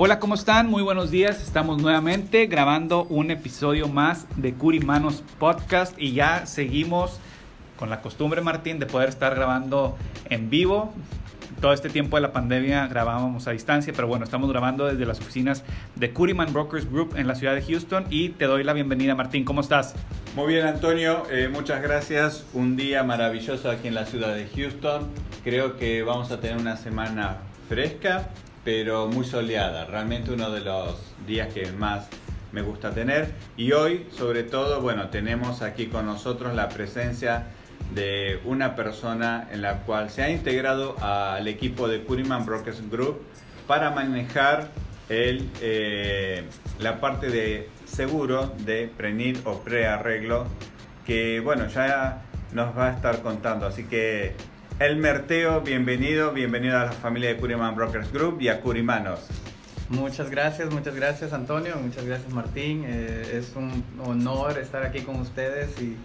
Hola, ¿cómo están? Muy buenos días. Estamos nuevamente grabando un episodio más de Curimanos Podcast y ya seguimos con la costumbre, Martín, de poder estar grabando en vivo. Todo este tiempo de la pandemia grabábamos a distancia, pero bueno, estamos grabando desde las oficinas de Curiman Brokers Group en la ciudad de Houston y te doy la bienvenida, Martín. ¿Cómo estás? Muy bien, Antonio. Eh, muchas gracias. Un día maravilloso aquí en la ciudad de Houston. Creo que vamos a tener una semana fresca, pero muy soleada. Realmente uno de los días que más me gusta tener. Y hoy, sobre todo, bueno, tenemos aquí con nosotros la presencia de una persona en la cual se ha integrado al equipo de Curiman Brokers Group para manejar el, eh, la parte de seguro de prenid o prearreglo que bueno ya nos va a estar contando así que el Merteo, bienvenido, bienvenido a la familia de Curiman Brokers Group y a Curimanos. Muchas gracias, muchas gracias Antonio, muchas gracias Martín. Eh, es un honor estar aquí con ustedes y,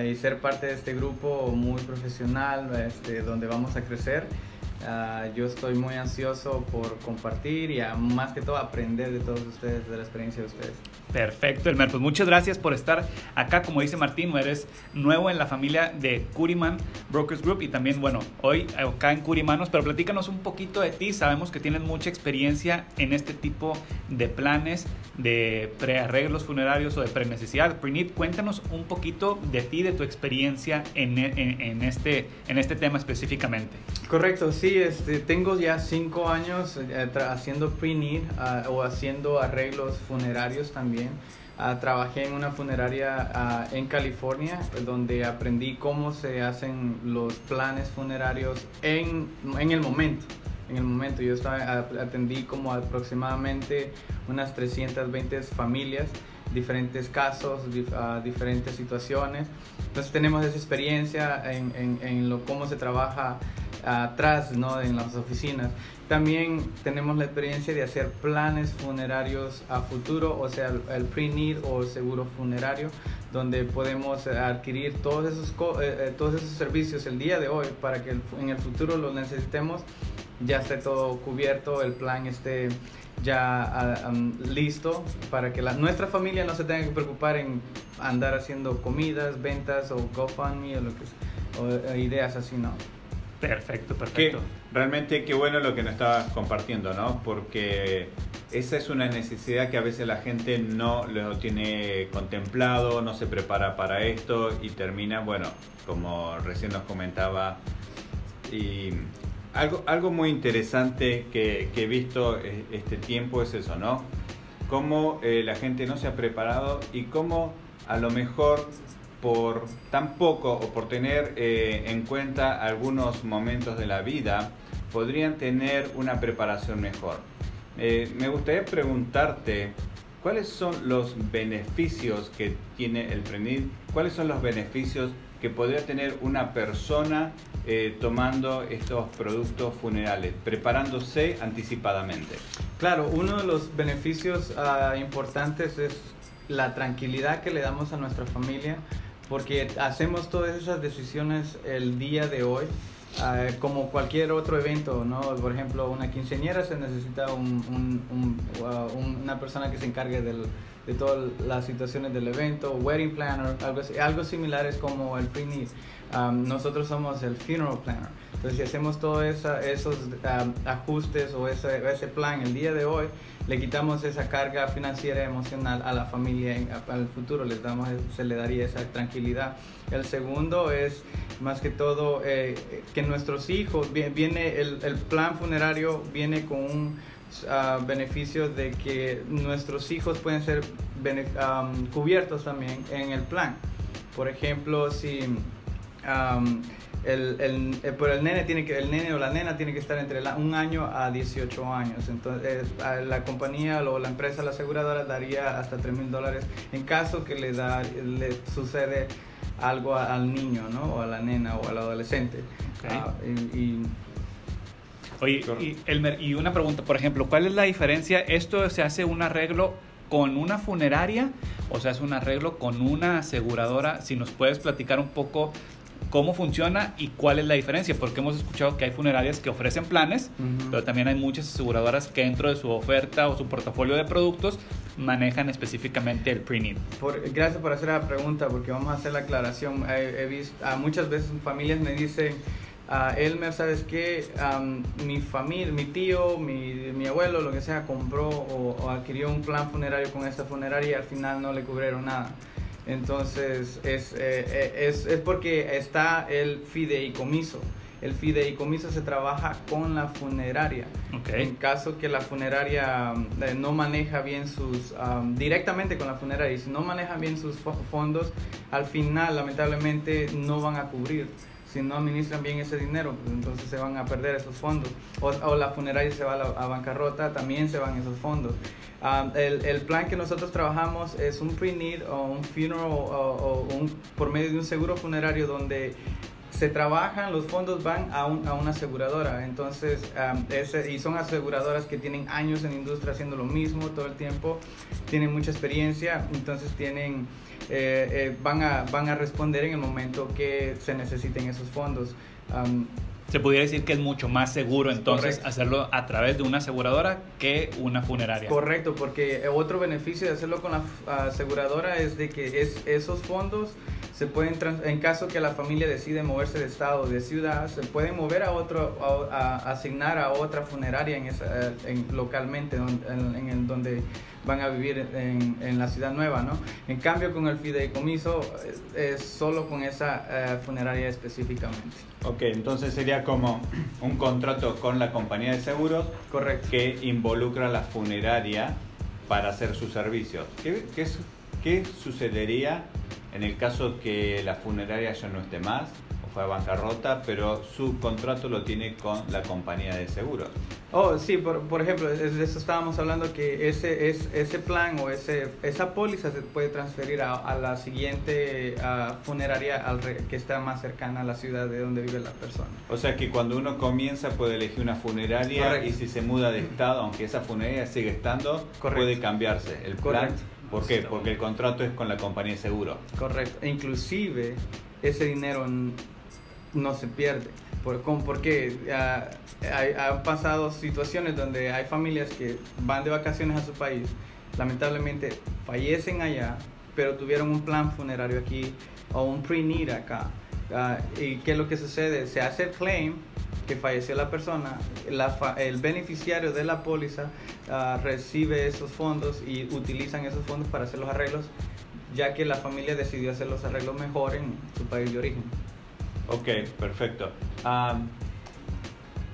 y, ser parte de este grupo muy profesional este, donde vamos a crecer. Uh, yo estoy muy ansioso por compartir y a, más que todo aprender de todos ustedes, de la experiencia de ustedes. Perfecto, Elmer. Pues muchas gracias por estar acá. Como dice Martín, eres nuevo en la familia de Curiman Brokers Group y también, bueno, hoy acá en Curimanos, pero platícanos un poquito de ti. Sabemos que tienes mucha experiencia en este tipo de planes de prearreglos funerarios o de prenecesidad. Prenit, cuéntanos un poquito de ti, de tu experiencia en, en, en, este, en este tema específicamente. Correcto, sí, este, tengo ya cinco años eh, haciendo pre-need uh, o haciendo arreglos funerarios también. Uh, trabajé en una funeraria uh, en California donde aprendí cómo se hacen los planes funerarios en, en el momento. En el momento yo estaba, atendí como aproximadamente unas 320 familias diferentes casos, dif uh, diferentes situaciones. Entonces tenemos esa experiencia en, en, en lo, cómo se trabaja atrás, ¿no? En las oficinas. También tenemos la experiencia de hacer planes funerarios a futuro, o sea, el pre-need o seguro funerario, donde podemos adquirir todos esos, eh, todos esos servicios el día de hoy para que en el futuro los necesitemos, ya esté todo cubierto, el plan esté ya um, listo para que la, nuestra familia no se tenga que preocupar en andar haciendo comidas, ventas o GoFundMe o, lo que, o ideas así, ¿no? Perfecto, perfecto. Que, realmente qué bueno lo que nos estabas compartiendo, ¿no? Porque esa es una necesidad que a veces la gente no lo tiene contemplado, no se prepara para esto y termina, bueno, como recién nos comentaba, y algo, algo muy interesante que, que he visto este tiempo es eso, ¿no? Cómo eh, la gente no se ha preparado y cómo a lo mejor por tan poco o por tener eh, en cuenta algunos momentos de la vida, podrían tener una preparación mejor. Eh, me gustaría preguntarte, ¿cuáles son los beneficios que tiene el PRENID? ¿Cuáles son los beneficios que podría tener una persona eh, tomando estos productos funerales, preparándose anticipadamente? Claro, uno de los beneficios uh, importantes es la tranquilidad que le damos a nuestra familia porque hacemos todas esas decisiones el día de hoy. Uh, como cualquier otro evento, ¿no? Por ejemplo, una quinceañera se necesita un, un, un, uh, una persona que se encargue del, de todas las situaciones del evento, wedding planner, algo, algo similar es como el pre-need. Um, nosotros somos el funeral planner. Entonces, si hacemos todos esos um, ajustes o ese, ese, plan el día de hoy, le quitamos esa carga financiera y emocional a la familia en, al futuro, les damos, se le daría esa tranquilidad. El segundo es, más que todo, eh, que nuestros hijos, viene el, el plan funerario viene con un uh, beneficio de que nuestros hijos pueden ser um, cubiertos también en el plan. Por ejemplo, si el, el, eh, el, nene tiene que, el nene o la nena tiene que estar entre un año a 18 años. Entonces, la compañía o la empresa, la aseguradora, daría hasta 3 mil dólares en caso que le, da, le sucede algo al niño, ¿no? O a la nena o al adolescente. Ah, y, Oye, y, Elmer, y una pregunta, por ejemplo, ¿cuál es la diferencia? ¿Esto se hace un arreglo con una funeraria o se hace un arreglo con una aseguradora? Si nos puedes platicar un poco cómo funciona y cuál es la diferencia, porque hemos escuchado que hay funerarias que ofrecen planes, pero también hay muchas aseguradoras que dentro de su oferta o su portafolio de productos manejan específicamente el pre-need. gracias por hacer la pregunta, porque vamos a hacer la aclaración. He, visto, a muchas veces familias me dicen, a Elmer, ¿sabes qué? mi familia, mi tío, mi, mi, abuelo, lo que sea, compró o, adquirió un plan funerario con esta funeraria y al final no le cubrieron nada. Entonces, es, eh, eh, es, es porque está el fideicomiso. El fideicomiso se trabaja con la funeraria. En caso que la funeraria eh, no maneja bien sus, directamente con la funeraria, y si no maneja bien sus fondos, al final lamentablemente no van a cubrir si no administran bien ese dinero, pues entonces se van a perder esos fondos. O, la funeraria se va a, bancarrota, también se van esos fondos. Ah, el, el, plan que nosotros trabajamos es un pre-need o un funeral o, un, por medio de un seguro funerario donde se trabajan, los fondos van a, a una aseguradora. Entonces, ese, y son aseguradoras que tienen años en industria haciendo lo mismo todo el tiempo, tienen mucha experiencia, entonces tienen eh, eh, van, a, van a responder en el momento que se necesiten esos fondos. se pudiera decir que es mucho más seguro entonces hacerlo a través de una aseguradora que una funeraria. Correcto, porque otro beneficio de hacerlo con la aseguradora es de que es, esos fondos se pueden, en caso que la familia decide moverse de estado o de ciudad, se pueden mover a otro, a, asignar a otra funeraria en esa, en, localmente, en, en, donde van a vivir en, en, la ciudad nueva, ¿no? En cambio, con el fideicomiso es, solo con esa eh, funeraria específicamente. Ok, entonces sería como un contrato con la compañía de seguros Correcto. que involucra a la funeraria para hacer sus servicios. ¿Qué, qué, qué sucedería en el caso que la funeraria ya no esté más o fue a bancarrota, pero su contrato lo tiene con la compañía de seguros. Oh, sí, por, por ejemplo, de eso estábamos hablando que ese, es, ese plan o ese, esa póliza se puede transferir a, la siguiente funeraria al que está más cercana a la ciudad de donde vive la persona. O sea que cuando uno comienza puede elegir una funeraria y si se muda de estado, aunque esa funeraria sigue estando, puede cambiarse el plan. ¿Por qué? Porque el contrato es con la compañía de seguro. Correcto. E inclusive ese dinero no se pierde. Por, porque ah, han pasado situaciones donde hay familias que van de vacaciones a su país, lamentablemente fallecen allá, pero tuvieron un plan funerario aquí o un pre-need acá. Ah, ¿Y qué es lo que sucede? Se hace el claim que falleció la persona, el beneficiario de la póliza ah, recibe esos fondos y utilizan esos fondos para hacer los arreglos, ya que la familia decidió hacer los arreglos mejor en su país de origen. Ok, perfecto.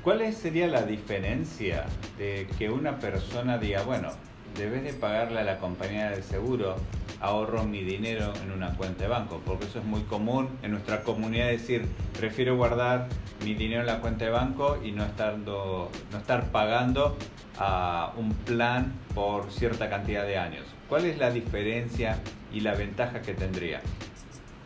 ¿Cuál sería la diferencia de que una persona diga, bueno, debes de pagarle a la compañía de seguro, ahorro mi dinero en una cuenta de banco, porque eso es muy común en nuestra comunidad decir, prefiero guardar mi dinero en la cuenta de banco y no, estando, no estar pagando a un plan por cierta cantidad de años. ¿Cuál es la diferencia y la ventaja que tendría?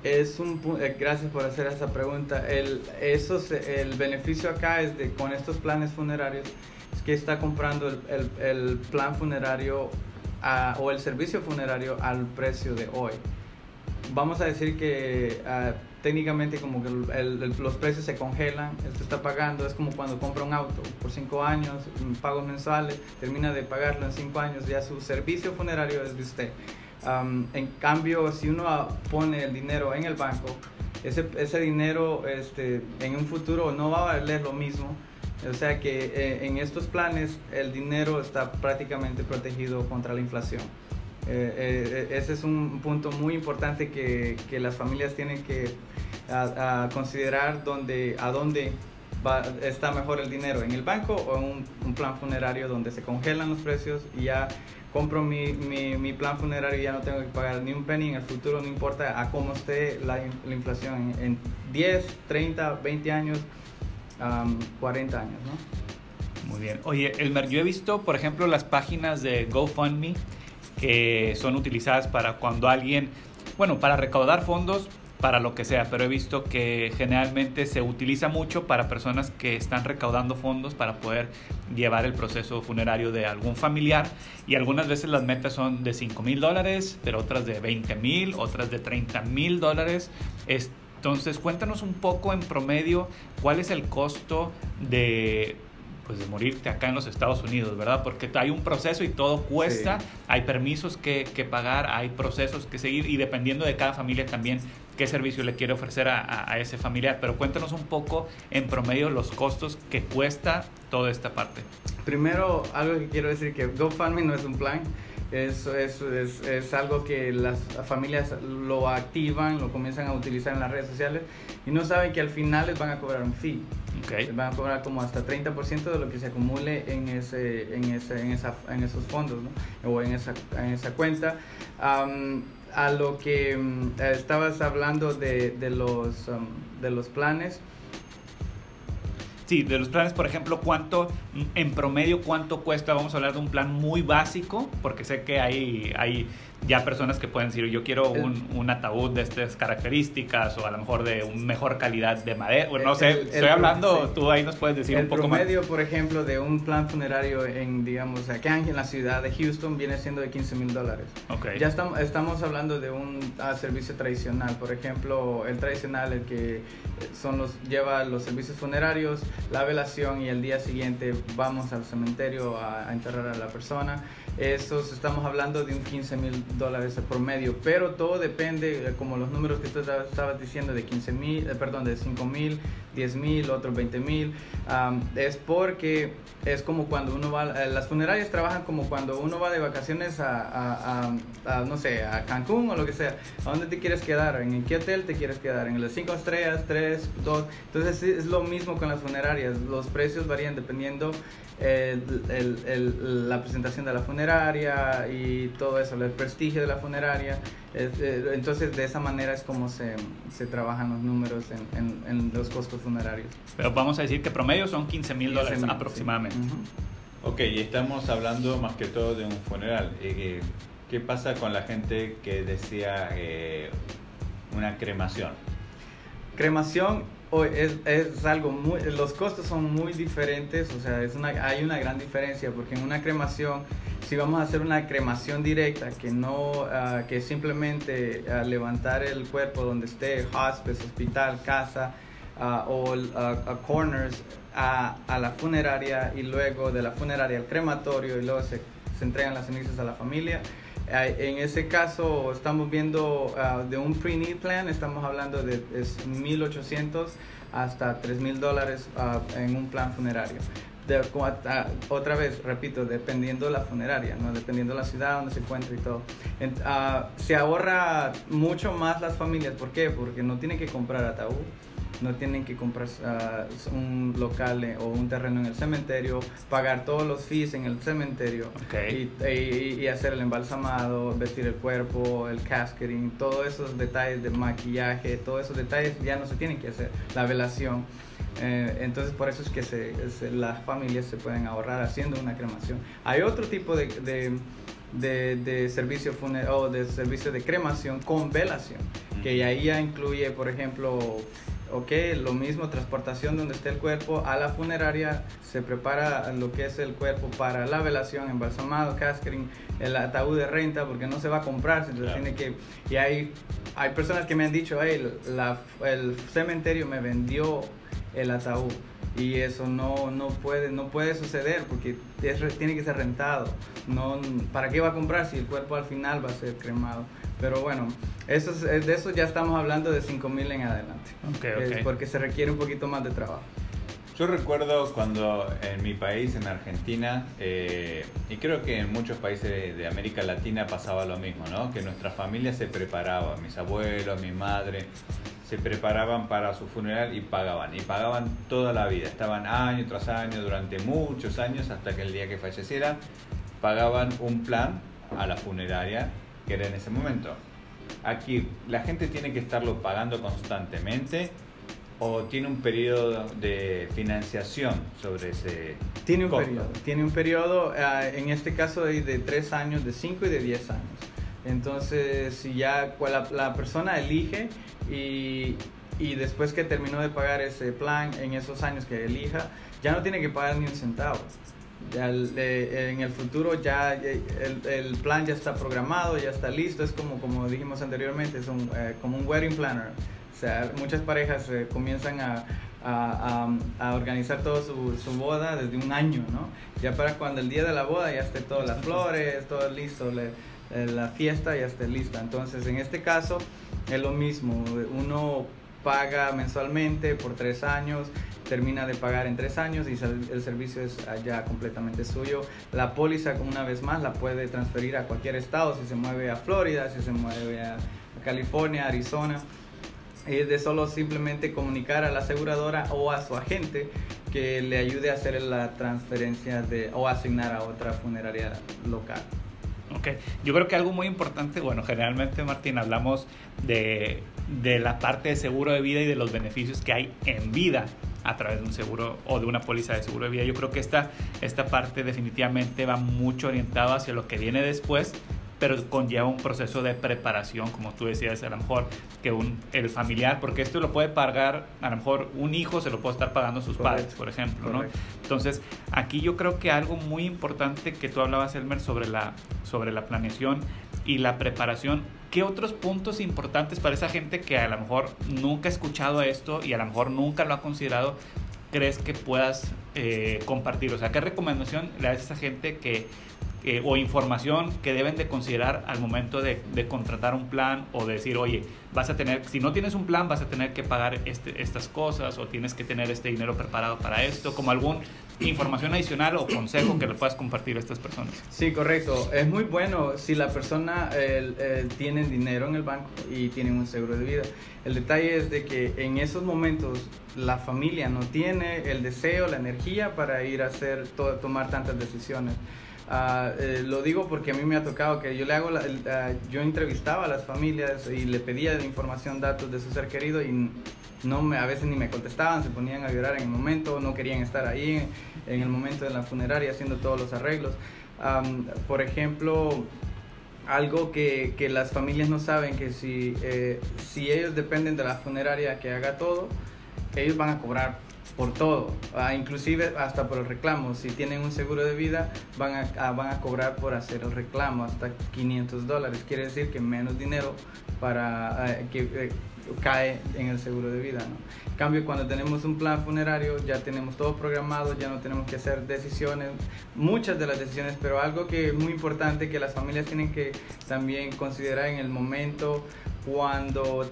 Es un eh, gracias por hacer esa pregunta. El, eso el beneficio acá es de con estos planes funerarios es que está comprando el, el, plan funerario o el servicio funerario al precio de hoy. vamos a decir que ah, técnicamente como que los precios se congelan, esto está pagando, es como cuando compra un auto por cinco años, pagos mensuales, termina de pagarlo en cinco años, ya su servicio funerario es de usted. en cambio, si uno pone el dinero en el banco, ese, ese dinero este, en un futuro no va a valer lo mismo. O sea que eh, en estos planes el dinero está prácticamente protegido contra la inflación. Eh, eh, ese es un punto muy importante que, que las familias tienen que a, considerar dónde, a dónde va, está mejor el dinero, en el banco o en un, plan funerario donde se congelan los precios y ya compro mi, mi, mi, plan funerario y ya no tengo que pagar ni un penny en el futuro, no importa a cómo esté la, la inflación en, 10, 30, 20 años, 40 años, ¿no? Muy bien. Oye, Elmer, yo he visto, por ejemplo, las páginas de GoFundMe que son utilizadas para cuando alguien, bueno, para recaudar fondos para lo que sea, pero he visto que generalmente se utiliza mucho para personas que están recaudando fondos para poder llevar el proceso funerario de algún familiar y algunas veces las metas son de 5 mil dólares, pero otras de 20 mil, otras de 30 mil dólares. Entonces cuéntanos un poco en promedio cuál es el costo de pues de morirte acá en los Estados Unidos, ¿verdad? Porque hay un proceso y todo cuesta, hay permisos que, que, pagar, hay procesos que seguir y dependiendo de cada familia también qué servicio le quiere ofrecer a, a, ese familiar. Pero cuéntanos un poco en promedio los costos que cuesta toda esta parte. Primero, algo que quiero decir que GoFundMe no es un plan. Es, es, es, es, algo que las familias lo activan, lo comienzan a utilizar en las redes sociales y no saben que al final les van a cobrar un fee. Okay. Les van a cobrar como hasta 30% de lo que se acumule en, ese, en, ese, en, esa, en esos fondos ¿no? o en esa, en esa cuenta. a lo que mm, estabas hablando de, de los, de los planes. Sí, de los planes, por ejemplo, ¿cuánto, en promedio, cuánto cuesta? Vamos a hablar de un plan muy básico, porque sé que hay, hay ya personas que pueden decir, yo quiero un, un, ataúd de estas características o a lo mejor de un mejor calidad de madera. Bueno, no sé, estoy hablando, tú ahí nos puedes decir un poco más. El promedio, por ejemplo, de un plan funerario en, digamos, acá en la ciudad de Houston viene siendo de 15 mil dólares. Okay. Ya estamos, estamos hablando de un ah, servicio tradicional. Por ejemplo, el tradicional, el que son los, lleva los servicios funerarios, la velación y el día siguiente vamos al cementerio a, a enterrar a la persona. Esos estamos hablando de un 15 mil dólares por medio, pero todo depende, eh, como los números que tú estabas diciendo, de 15 mil, eh, perdón, de 5 mil, 10 mil, otros 20 mil, es porque es como cuando uno va, eh, las funerarias trabajan como cuando uno va de vacaciones a, a, no sé, a Cancún o lo que sea, ¿a dónde te quieres quedar? ¿En qué hotel te quieres quedar? ¿En las 5 estrellas, 3, 2? Entonces es lo mismo con las funerarias, los precios varían dependiendo el, el, la presentación de la funeraria y todo eso, el prestigio de la funeraria. Eh, entonces, de esa manera es como se, se trabajan los números en, en, los costos funerarios. Pero vamos a decir que promedio son 15 mil dólares aproximadamente. Ok, y estamos hablando más que todo de un funeral. Eh, ¿Qué pasa con la gente que decía eh, una cremación? Cremación es, es, algo muy, los costos son muy diferentes, o sea, es una, hay una gran diferencia porque en una cremación, si vamos a hacer una cremación directa, que no, uh, que simplemente uh, levantar el cuerpo donde esté, hospice, hospital, casa uh, o corners a, a, la funeraria y luego de la funeraria al crematorio y luego se entregan las cenizas a la familia, en ese caso estamos viendo ah, de un pre-need plan, estamos hablando de 1.800 hasta 3.000 dólares ah, en un plan funerario. De, ah, otra vez, repito, dependiendo la funeraria, ¿no? dependiendo la ciudad donde se encuentre y todo. se ahorra mucho más las familias, ¿por qué? Porque no tienen que comprar ataúd no tienen que comprar ah, un local eh, o un terreno en el cementerio, pagar todos los fees en el cementerio y, hacer el embalsamado, vestir el cuerpo, el casketing, todos esos detalles de maquillaje, todos esos detalles ya no se tienen que hacer, la velación. Eh, entonces por eso es que se, las familias se pueden ahorrar haciendo una cremación. Hay otro tipo de, de, de, servicio de servicio de cremación con velación, que ahí ya incluye, por ejemplo, ok, lo mismo, transportación donde esté el cuerpo a la funeraria, se prepara lo que es el cuerpo para la velación, embalsamado, casquering, el ataúd de renta, porque no se va a comprar, entonces tiene que, y hay, hay personas que me han dicho, hey, la, el cementerio me vendió el ataúd y eso no, no, puede, no puede suceder porque tiene que ser rentado. No, ¿Para qué va a comprar si el cuerpo al final va a ser cremado? Pero bueno, eso es, de eso ya estamos hablando de 5.000 en adelante. Okay, porque se requiere un poquito más de trabajo. Yo recuerdo cuando en mi país, en Argentina, eh, y creo que en muchos países de América Latina pasaba lo mismo, ¿no? Que nuestra familia se preparaba, mis abuelos, mi madre, se preparaban para su funeral y pagaban, y pagaban toda la vida, estaban año tras año, durante muchos años, hasta que el día que fallecieran, pagaban un plan a la funeraria que era en ese momento. Aquí, ¿la gente tiene que estarlo pagando constantemente o tiene un periodo de financiación sobre ese Tiene un periodo, tiene un periodo, ah, en este caso de, de 3 años, de 5 y de 10 años. Entonces, si ya la, la persona elige y, y después que terminó de pagar ese plan en esos años que elija, ya no tiene que pagar ni un centavo. Ya en el futuro ya el, el, plan ya está programado, ya está listo, es como, como dijimos anteriormente, es un, eh, como un wedding planner. O sea, muchas parejas eh, comienzan a, a, a, organizar toda su, su, boda desde un año, ¿no? Ya para cuando el día de la boda ya esté todas las flores, todo listo, le, eh, la fiesta ya esté lista. Entonces, en este caso es lo mismo, uno paga mensualmente por tres años, termina de pagar en tres años y el servicio es ya completamente suyo. La póliza, una vez más, la puede transferir a cualquier estado, si se mueve a Florida, si se mueve a California, Arizona. Es de solo simplemente comunicar a la aseguradora o a su agente que le ayude a hacer la transferencia de, o asignar a otra funeraria local. Ok, yo creo que algo muy importante, bueno, generalmente Martín, hablamos de, de la parte de seguro de vida y de los beneficios que hay en vida a través de un seguro o de una póliza de seguro de vida. Yo creo que esta, esta parte definitivamente va mucho orientada hacia lo que viene después, pero conlleva un proceso de preparación, como tú decías, a lo mejor que un, el familiar, porque esto lo puede pagar, a lo mejor un hijo se lo puede estar pagando sus padres, por ejemplo, ¿no? Entonces, aquí yo creo que algo muy importante que tú hablabas, Elmer, sobre la, sobre la planeación y la preparación, ¿qué otros puntos importantes para esa gente que a lo mejor nunca ha escuchado esto y a lo mejor nunca lo ha considerado, crees que puedas eh, compartir? O sea, ¿qué recomendación le das a esa gente que o información que deben de considerar al momento de, contratar un plan o decir, oye, vas a tener, si no tienes un plan, vas a tener que pagar este, estas cosas o tienes que tener este dinero preparado para esto, como algún información adicional o consejo que le puedas compartir a estas personas. Sí, correcto. Es muy bueno si la persona tiene dinero en el banco y tiene un seguro de vida. El detalle es de que en esos momentos la familia no tiene el deseo, la energía para ir a hacer, tomar tantas decisiones. Eh, lo digo porque a mí me ha tocado que yo le hago, ah, yo entrevistaba a las familias y le pedía información, datos de su ser querido y no me, a veces ni me contestaban, se ponían a llorar en el momento, no querían estar ahí en el momento de la funeraria haciendo todos los arreglos. por ejemplo, algo que, que, las familias no saben, que si, eh, si ellos dependen de la funeraria que haga todo, ellos van a cobrar por todo, ah, inclusive hasta por el reclamo. Si tienen un seguro de vida, van a, ah, van a cobrar por hacer el reclamo hasta 500 dólares. Quiere decir que menos dinero para ah, que eh, cae en el seguro de vida. En cambio, cuando tenemos un plan funerario, ya tenemos todo programado, ya no tenemos que hacer decisiones, muchas de las decisiones, pero algo que es muy importante que las familias tienen que también considerar en el momento cuando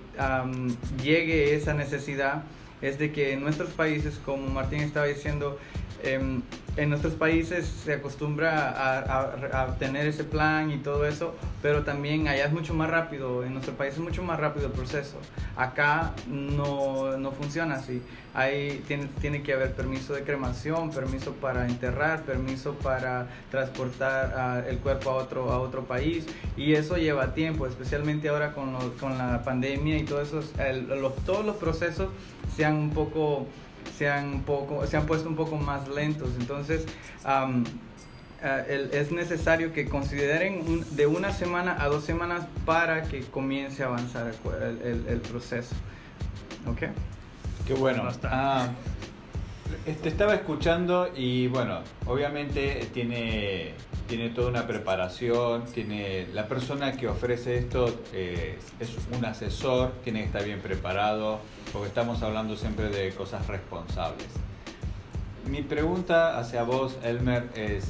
llegue esa necesidad es de que en nuestros países, como Martín estaba diciendo, em, en nuestros países se acostumbra a, tener ese plan y todo eso, pero también allá es mucho más rápido, en nuestro país es mucho más rápido el proceso. Acá no, no funciona así. Hay, tiene, tiene, que haber permiso de cremación, permiso para enterrar, permiso para transportar el cuerpo a otro, a otro país y eso lleva tiempo, especialmente ahora con, con la pandemia y todo eso, todos los procesos se han un poco se han, poco, se han puesto un poco más lentos. Entonces, eh, es necesario que consideren de una semana a dos semanas para que comience a avanzar el, el, proceso. ¿Ok? Qué bueno. No está. Ah, te estaba escuchando y bueno, obviamente tiene, tiene toda una preparación, tiene la persona que ofrece esto eh, es un asesor, tiene que estar bien preparado, porque estamos hablando siempre de cosas responsables. Mi pregunta hacia vos, Elmer, es,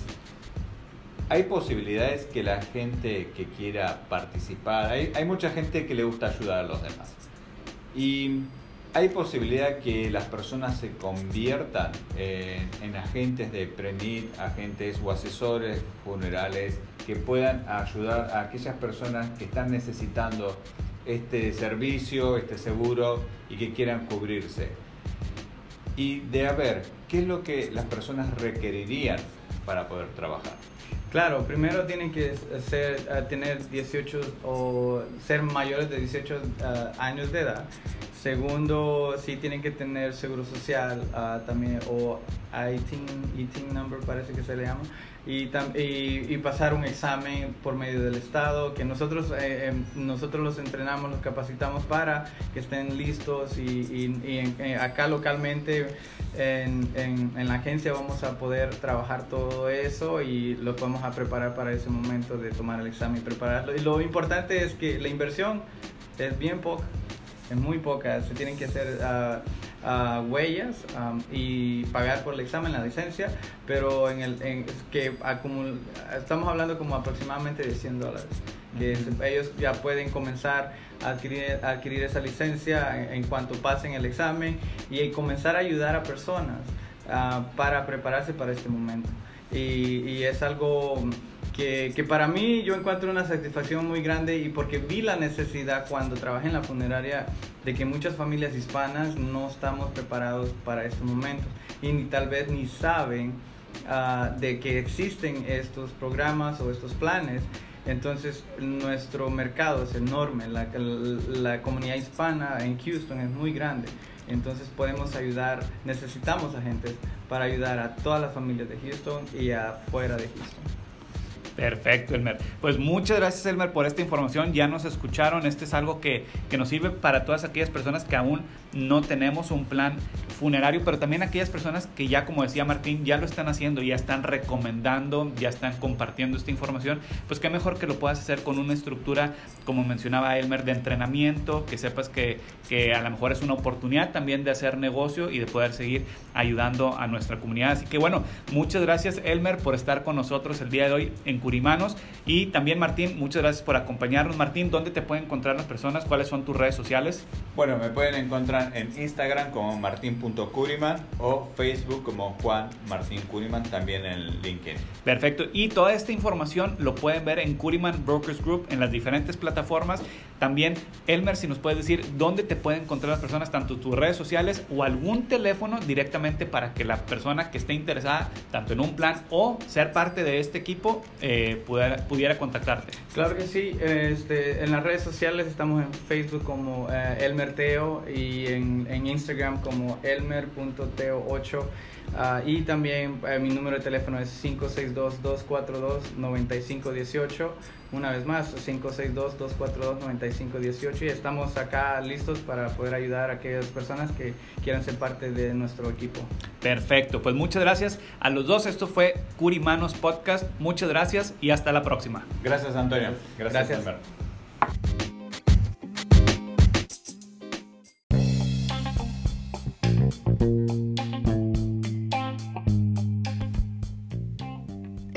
¿hay posibilidades que la gente que quiera participar, hay, hay mucha gente que le gusta ayudar a los demás, y ¿Hay posibilidad que las personas se conviertan en, en agentes de PRENIT, agentes o asesores funerales que puedan ayudar a aquellas personas que están necesitando este servicio, este seguro y que quieran cubrirse? Y de a ver, ¿qué es lo que las personas requerirían para poder trabajar? Claro, primero tienen que ser, eh, tener 18 o ser mayores de 18 uh, años de edad. Segundo, sí tienen que tener seguro social uh, también o ITIN, ITIN number parece que se le llama. Y, y, y, pasar un examen por medio del Estado, que nosotros, eh, eh, nosotros los entrenamos, los capacitamos para que estén listos y, en, eh, acá localmente en, en, la agencia vamos a poder trabajar todo eso y lo vamos a preparar para ese momento de tomar el examen y prepararlo. Y lo importante es que la inversión es bien poca es muy poca. Se tienen que hacer uh, uh, huellas um, y pagar por el examen, la licencia, pero en el en, que acumul, estamos hablando como aproximadamente de 100 dólares. Que ellos ya pueden comenzar a adquirir, a adquirir esa licencia en, en, cuanto pasen el examen y comenzar a ayudar a personas uh, para prepararse para este momento. Y, y es algo que, que, para mí yo encuentro una satisfacción muy grande y porque vi la necesidad cuando trabajé en la funeraria de que muchas familias hispanas no estamos preparados para estos momentos y ni tal vez ni saben uh, de que existen estos programas o estos planes. Entonces nuestro mercado es enorme, la, la, la comunidad hispana en Houston es muy grande. Entonces podemos ayudar, necesitamos agentes para ayudar a todas las familias de Houston y afuera de Houston. Perfecto, Elmer. Pues muchas gracias, Elmer, por esta información. Ya nos escucharon. Este es algo que, que, nos sirve para todas aquellas personas que aún no tenemos un plan funerario, pero también aquellas personas que ya, como decía Martín, ya lo están haciendo, ya están recomendando, ya están compartiendo esta información. Pues qué mejor que lo puedas hacer con una estructura, como mencionaba Elmer, de entrenamiento, que sepas que, que a lo mejor es una oportunidad también de hacer negocio y de poder seguir ayudando a nuestra comunidad. Así que bueno, muchas gracias, Elmer, por estar con nosotros el día de hoy en Curimanos. Y también Martín, muchas gracias por acompañarnos. Martín, ¿dónde te pueden encontrar las personas? ¿Cuáles son tus redes sociales? Bueno, me pueden encontrar en Instagram como martin.curiman o Facebook como Juan Martín Curiman, también en LinkedIn. Perfecto. Y toda esta información lo pueden ver en Curiman Brokers Group en las diferentes plataformas. También, Elmer, si nos puedes decir dónde te pueden encontrar las personas, tanto tus redes sociales o algún teléfono directamente para que la persona que esté interesada, tanto en un plan o ser parte de este equipo, eh, pudiera, pudiera, contactarte. Claro que sí. Este, en las redes sociales estamos en Facebook como eh, Elmer Teo y en, en Instagram como elmer.teo8. Uh, y también uh, mi número de teléfono es 562-242-9518. Una vez más, 562-242-9518. Y estamos acá listos para poder ayudar a aquellas personas que quieran ser parte de nuestro equipo. Perfecto, pues muchas gracias a los dos. Esto fue Curimanos Podcast. Muchas gracias y hasta la próxima. Gracias, Antonio. Gracias, gracias. Elmer.